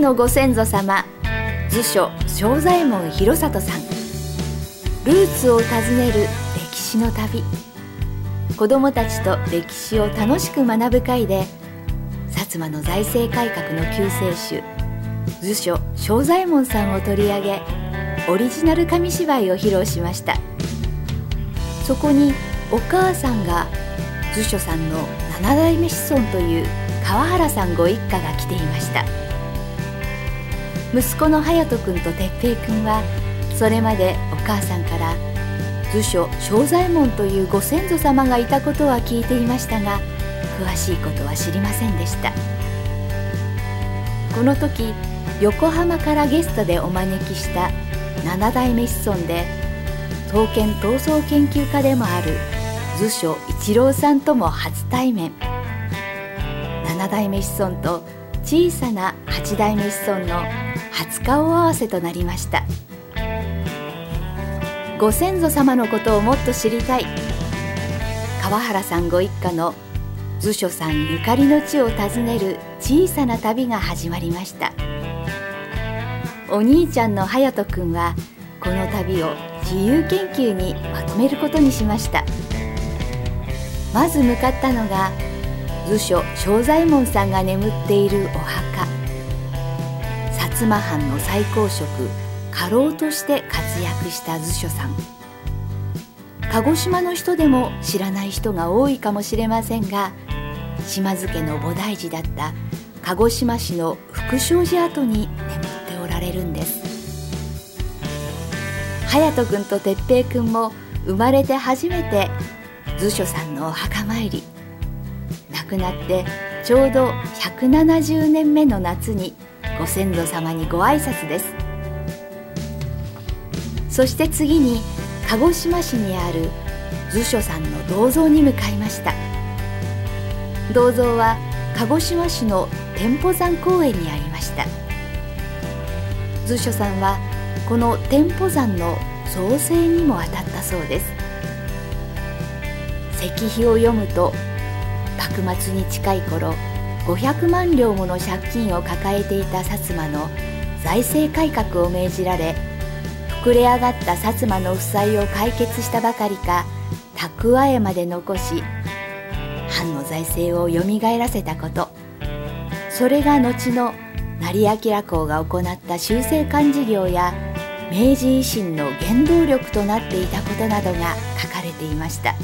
のご先祖様。図書正左衛門広里さん。ルーツを訪ねる歴史の旅。子どもたちと歴史を楽しく学ぶ会で薩摩の財政改革の救世主図書正左衛門さんを取り上げオリジナル紙芝居を披露しました。そこにお母さんが図書さんの七代目子孫という川原さんご一家が来ていました。息子の隼人君と哲平君はそれまでお母さんから図書正左衛門というご先祖様がいたことは聞いていましたが詳しいことは知りませんでした。この時横浜からゲストでお招きした七代目子孫で刀剣闘争研究家でもある図書一郎さんとも初対面。七代目子孫と小さな八代目子孫の初顔合わせとなりました。ご先祖様のことをもっと知りたい。川原さんご一家の図書さんゆかりの地を訪ねる小さな旅が始まりました。お兄ちゃんの隼人君はこの旅を自由研究にまとめることにしました。まず向かったのが図書正左衛門さんが眠っているお墓。薩摩藩の最高職家老として活躍した図書さん。鹿児島の人でも知らない人が多いかもしれませんが島津家の菩提寺だった鹿児島市の福祥寺跡に眠っておられるんです。隼人君と哲平君も生まれて初めて図書さんのお墓参り。亡くなってちょうど170年目の夏にご先祖様にご挨拶です。そして次に鹿児島市にある図書さんの銅像に向かいました。銅像は鹿児島市の天保山公園にありました。図書さんはこの天保山の造成にも当たったそうです。石碑を読むと幕末に近い頃500万両もの借金を抱えていた薩摩の財政改革を命じられ膨れ上がった薩摩の負債を解決したばかりか蓄えまで残し藩の財政をよみがえらせたこと。それが後の成明公が行った修正館事業や明治維新の原動力となっていたことなどが書かれていました。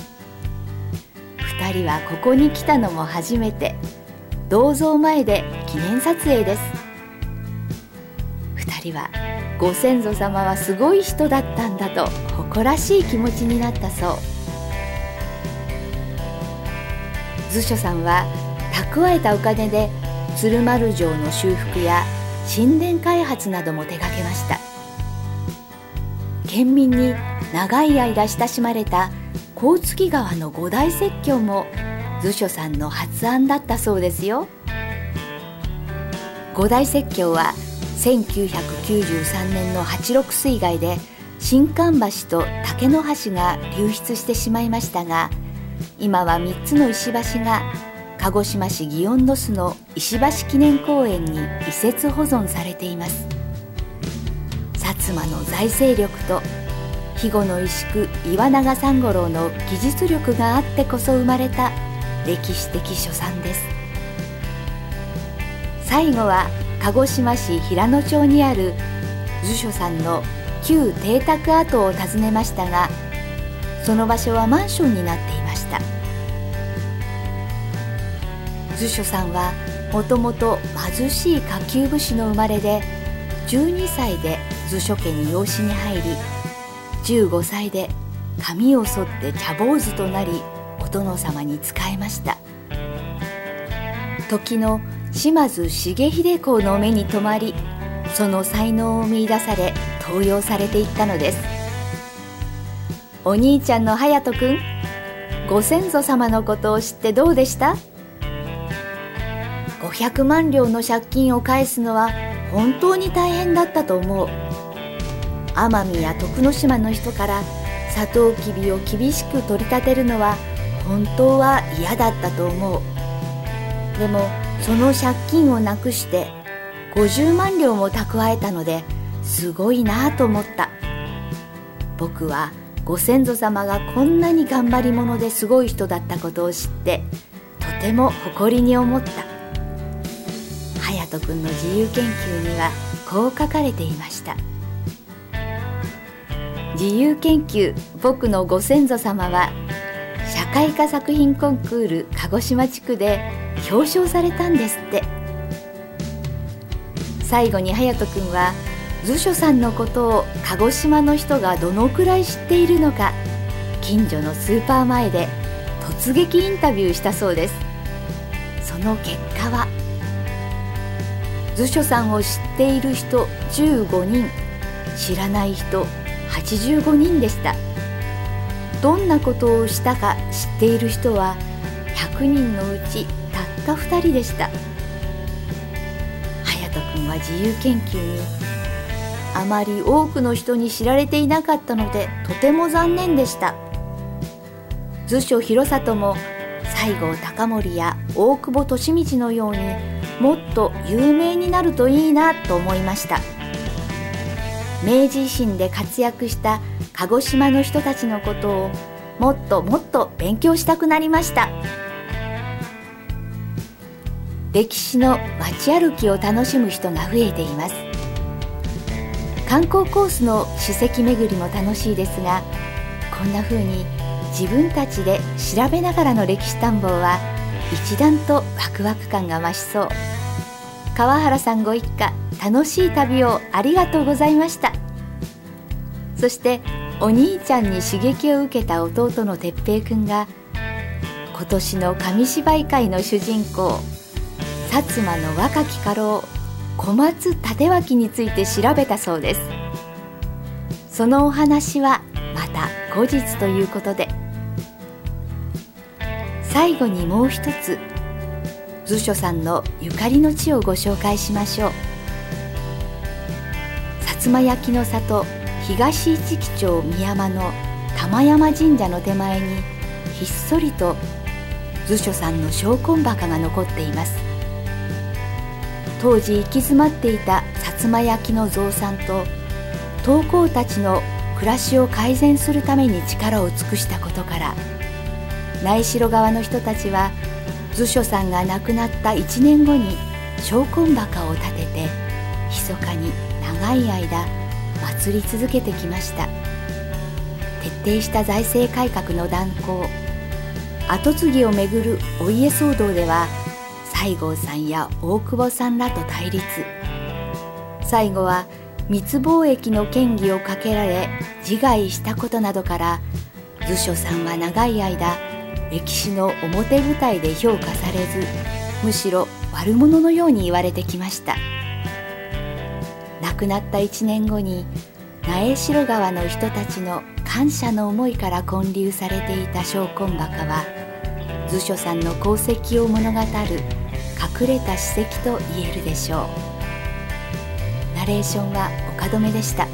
2人はここに来たのも初めて。銅像前で記念撮影です。2人はご先祖様はすごい人だったんだと誇らしい気持ちになったそう。図書さんは蓄えたお金で鶴丸城の修復や神殿開発なども手掛けました。県民に長い間親しまれた甲月川の五大説教も図書さんの発案だったそうですよ。五大説教は1993年の八六水害で新館橋と竹の橋が流出してしまいましたが今は3つの石橋が鹿児島市祇園の巣の石橋記念公園に移設保存されています。薩摩の財政力と肥後の石工岩永三五郎の技術力があってこそ生まれた歴史的書産です。最後は鹿児島市平野町にある図書さんの旧邸宅跡を訪ねましたがその場所はマンションになっていました。図書さんはもともと貧しい下級武士の生まれで12歳で図書家に養子に入り15歳で髪を剃って茶坊主となり殿様に仕えました。時の島津重秀公の目に留まりその才能を見いだされ登用されていったのです。お兄ちゃんの隼人君ご先祖様のことを知ってどうでした？500万両の借金を返すのは本当に大変だったと思う。奄美や徳之島の人からサトウキビを厳しく取り立てるのは本当は嫌だったと思う。でもその借金をなくして50万両も蓄えたのですごいなと思った。僕はご先祖様がこんなに頑張り者ですごい人だったことを知ってとても誇りに思った。隼人君の自由研究にはこう書かれていました。自由研究僕のご先祖様は会科作品コンクール鹿児島地区で表彰されたんですって。最後に隼人君は図書さんのことを鹿児島の人がどのくらい知っているのか近所のスーパー前で突撃インタビューしたそうです。その結果は図書さんを知っている人15人知らない人85人でした。どんなことをしたか知っている人は100人のうちたった2人でした。隼人君は自由研究にあまり多くの人に知られていなかったのでとても残念でした。図書広里も西郷隆盛や大久保利通のようにもっと有名になるといいなと思いました。明治維新で活躍した鹿児島の人たちのことをもっともっと勉強したくなりました。歴史の街歩きを楽しむ人が増えています。観光コースの史跡巡りも楽しいですがこんな風に自分たちで調べながらの歴史探訪は一段とワクワク感が増しそう。川原さんご一家楽しい旅をありがとうございました。そしてお兄ちゃんに刺激を受けた弟の哲平くんが今年の紙芝居界の主人公薩摩の若き家老小松立脇について調べたそうです。そのお話はまた後日ということで最後にもう一つ図書さんのゆかりの地をご紹介しましょう。薩摩焼の里東市木町宮山の玉山神社の手前にひっそりと図書さんの証根墓が残っています。当時行き詰まっていた薩摩焼の増産と陶工たちの暮らしを改善するために力を尽くしたことから苗代側の人たちは図書さんが亡くなった1年後に証根墓を建てて密かに長い間祭り続けてきました。徹底した財政改革の断行。跡継ぎをめぐるお家騒動では西郷さんや大久保さんらと対立。最後は密貿易の権利をかけられ自害したことなどから図書さんは長い間歴史の表舞台で評価されずむしろ悪者のように言われてきました。くなった1年後に苗代川の人たちの感謝の思いから建立されていた昇魂墓は図書さんの功績を物語る隠れた史跡と言えるでしょう。ナレーションは岡留でした。